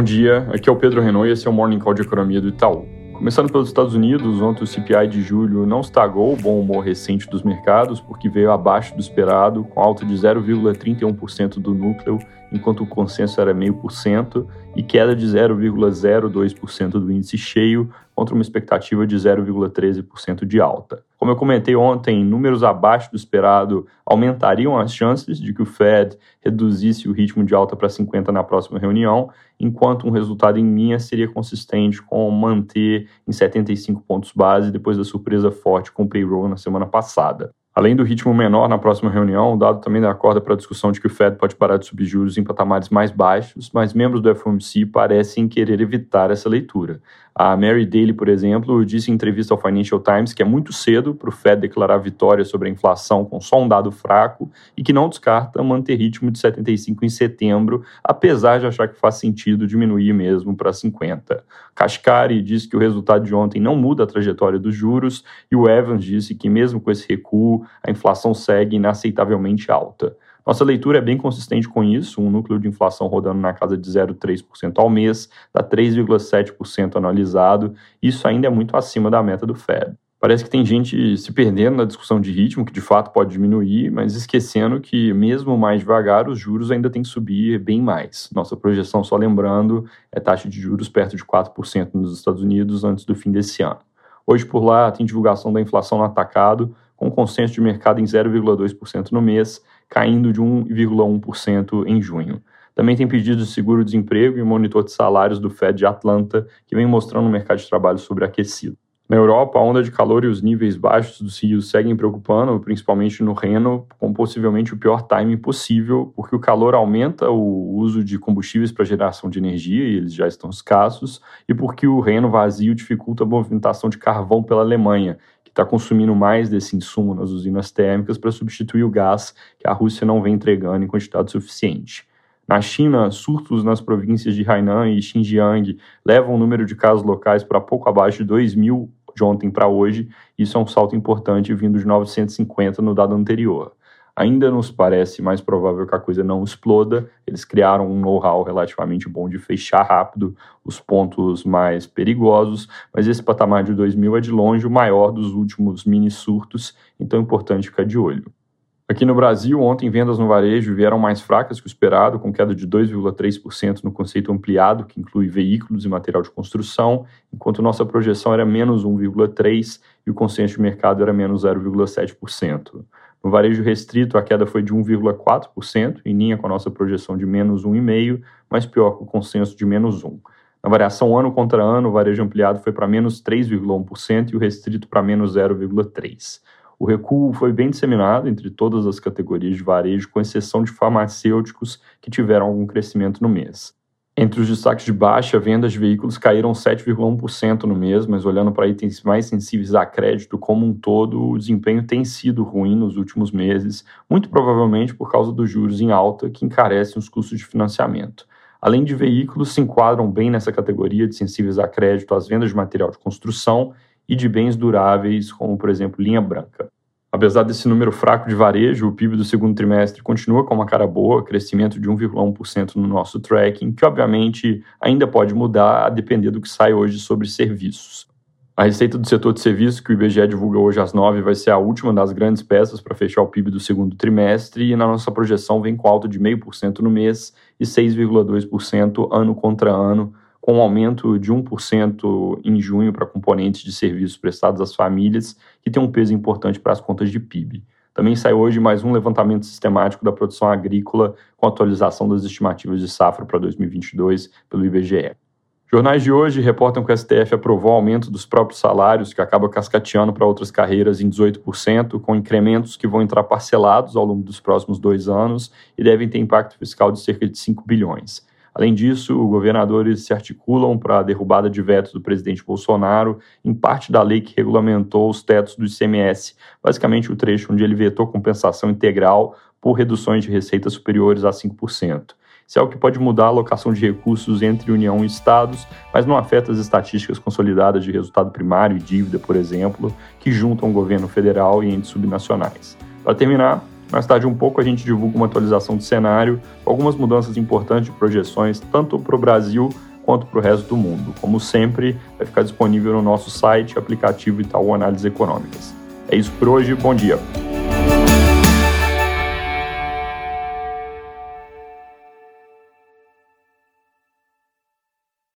Bom dia, aqui é o Pedro Renault e esse é o Morning Call de Economia do Itaú. Começando pelos Estados Unidos, ontem o CPI de julho não estagou o bom humor recente dos mercados, porque veio abaixo do esperado, com alta de 0,31% do núcleo, enquanto o consenso era 0,5%, e queda de 0,02% do índice cheio, contra uma expectativa de 0,13% de alta. Como eu comentei ontem, números abaixo do esperado aumentariam as chances de que o Fed reduzisse o ritmo de alta para 50 na próxima reunião, enquanto um resultado em linha seria consistente com manter em 75 pontos base depois da surpresa forte com o payroll na semana passada. Além do ritmo menor na próxima reunião, o dado também dá corda para a discussão de que o Fed pode parar de subir juros em patamares mais baixos, mas membros do FOMC parecem querer evitar essa leitura. A Mary Daly, por exemplo, disse em entrevista ao Financial Times que é muito cedo para o Fed declarar vitória sobre a inflação com só um dado fraco e que não descarta manter ritmo de 75 em setembro, apesar de achar que faz sentido diminuir mesmo para 50. Kashkari disse que o resultado de ontem não muda a trajetória dos juros e o Evans disse que mesmo com esse recuo, a inflação segue inaceitavelmente alta. Nossa leitura é bem consistente com isso, um núcleo de inflação rodando na casa de 0,3% ao mês, dá 3,7% anualizado, isso ainda é muito acima da meta do Fed. Parece que tem gente se perdendo na discussão de ritmo, que de fato pode diminuir, mas esquecendo que, mesmo mais devagar, os juros ainda têm que subir bem mais. Nossa projeção, só lembrando, é taxa de juros perto de 4% nos Estados Unidos antes do fim desse ano. Hoje, por lá, tem divulgação da inflação no atacado, com consenso de mercado em 0,2% no mês, caindo de 1,1% em junho. Também tem pedidos de seguro-desemprego e monitor de salários do Fed de Atlanta, que vem mostrando um mercado de trabalho sobreaquecido. Na Europa, a onda de calor e os níveis baixos dos rios seguem preocupando, principalmente no Reno, com possivelmente o pior timing possível, porque o calor aumenta o uso de combustíveis para geração de energia, e eles já estão escassos, e porque o Reno vazio dificulta a movimentação de carvão pela Alemanha, que está consumindo mais desse insumo nas usinas térmicas para substituir o gás que a Rússia não vem entregando em quantidade suficiente. Na China, surtos nas províncias de Hainan e Xinjiang levam o número de casos locais para pouco abaixo de 2 mil de ontem para hoje. Isso é um salto importante vindo de 950 no dado anterior. Ainda nos parece mais provável que a coisa não exploda. Eles criaram um know-how relativamente bom de fechar rápido os pontos mais perigosos, mas esse patamar de 2000 é de longe o maior dos últimos mini surtos, então é importante ficar de olho. Aqui no Brasil, ontem vendas no varejo vieram mais fracas que o esperado, com queda de 2,3% no conceito ampliado, que inclui veículos e material de construção, enquanto nossa projeção era menos 1,3% e o consenso de mercado era menos 0,7%. No varejo restrito, a queda foi de 1,4%, em linha com a nossa projeção de menos 1,5%, mas pior que o consenso de menos 1%. Na variação ano contra ano, o varejo ampliado foi para menos 3,1% e o restrito para menos 0,3%. O recuo foi bem disseminado entre todas as categorias de varejo, com exceção de farmacêuticos, que tiveram algum crescimento no mês. Entre os destaques de baixa, vendas de veículos caíram 7,1% no mês, mas olhando para itens mais sensíveis a crédito como um todo, o desempenho tem sido ruim nos últimos meses, muito provavelmente por causa dos juros em alta que encarecem os custos de financiamento. Além de veículos, se enquadram bem nessa categoria de sensíveis a crédito as vendas de material de construção e de bens duráveis, como por exemplo linha branca. Apesar desse número fraco de varejo, o PIB do segundo trimestre continua com uma cara boa, crescimento de 1,1% no nosso tracking, que obviamente ainda pode mudar a depender do que sai hoje sobre serviços. A receita do setor de serviços, que o IBGE divulga hoje às 9, vai ser a última das grandes peças para fechar o PIB do segundo trimestre, e na nossa projeção vem com alta de 0,5% no mês e 6,2% ano contra ano, com um aumento de 1% em junho para componentes de serviços prestados às famílias, que tem um peso importante para as contas de PIB. Também sai hoje mais um levantamento sistemático da produção agrícola com atualização das estimativas de safra para 2022 pelo IBGE. Jornais de hoje reportam que o STF aprovou aumento dos próprios salários, que acaba cascateando para outras carreiras em 18%, com incrementos que vão entrar parcelados ao longo dos próximos dois anos e devem ter impacto fiscal de cerca de 5 bilhões. Além disso, governadores se articulam para a derrubada de vetos do presidente Bolsonaro em parte da lei que regulamentou os tetos do ICMS, basicamente o trecho onde ele vetou compensação integral por reduções de receitas superiores a 5%. Isso é o que pode mudar a alocação de recursos entre União e Estados, mas não afeta as estatísticas consolidadas de resultado primário e dívida, por exemplo, que juntam o governo federal e entes subnacionais. Para terminar, mais tarde um pouco a gente divulga uma atualização do cenário, algumas mudanças importantes de projeções, tanto para o Brasil quanto para o resto do mundo. Como sempre, vai ficar disponível no nosso site, aplicativo Itaú Análises Econômicas. É isso por hoje, bom dia.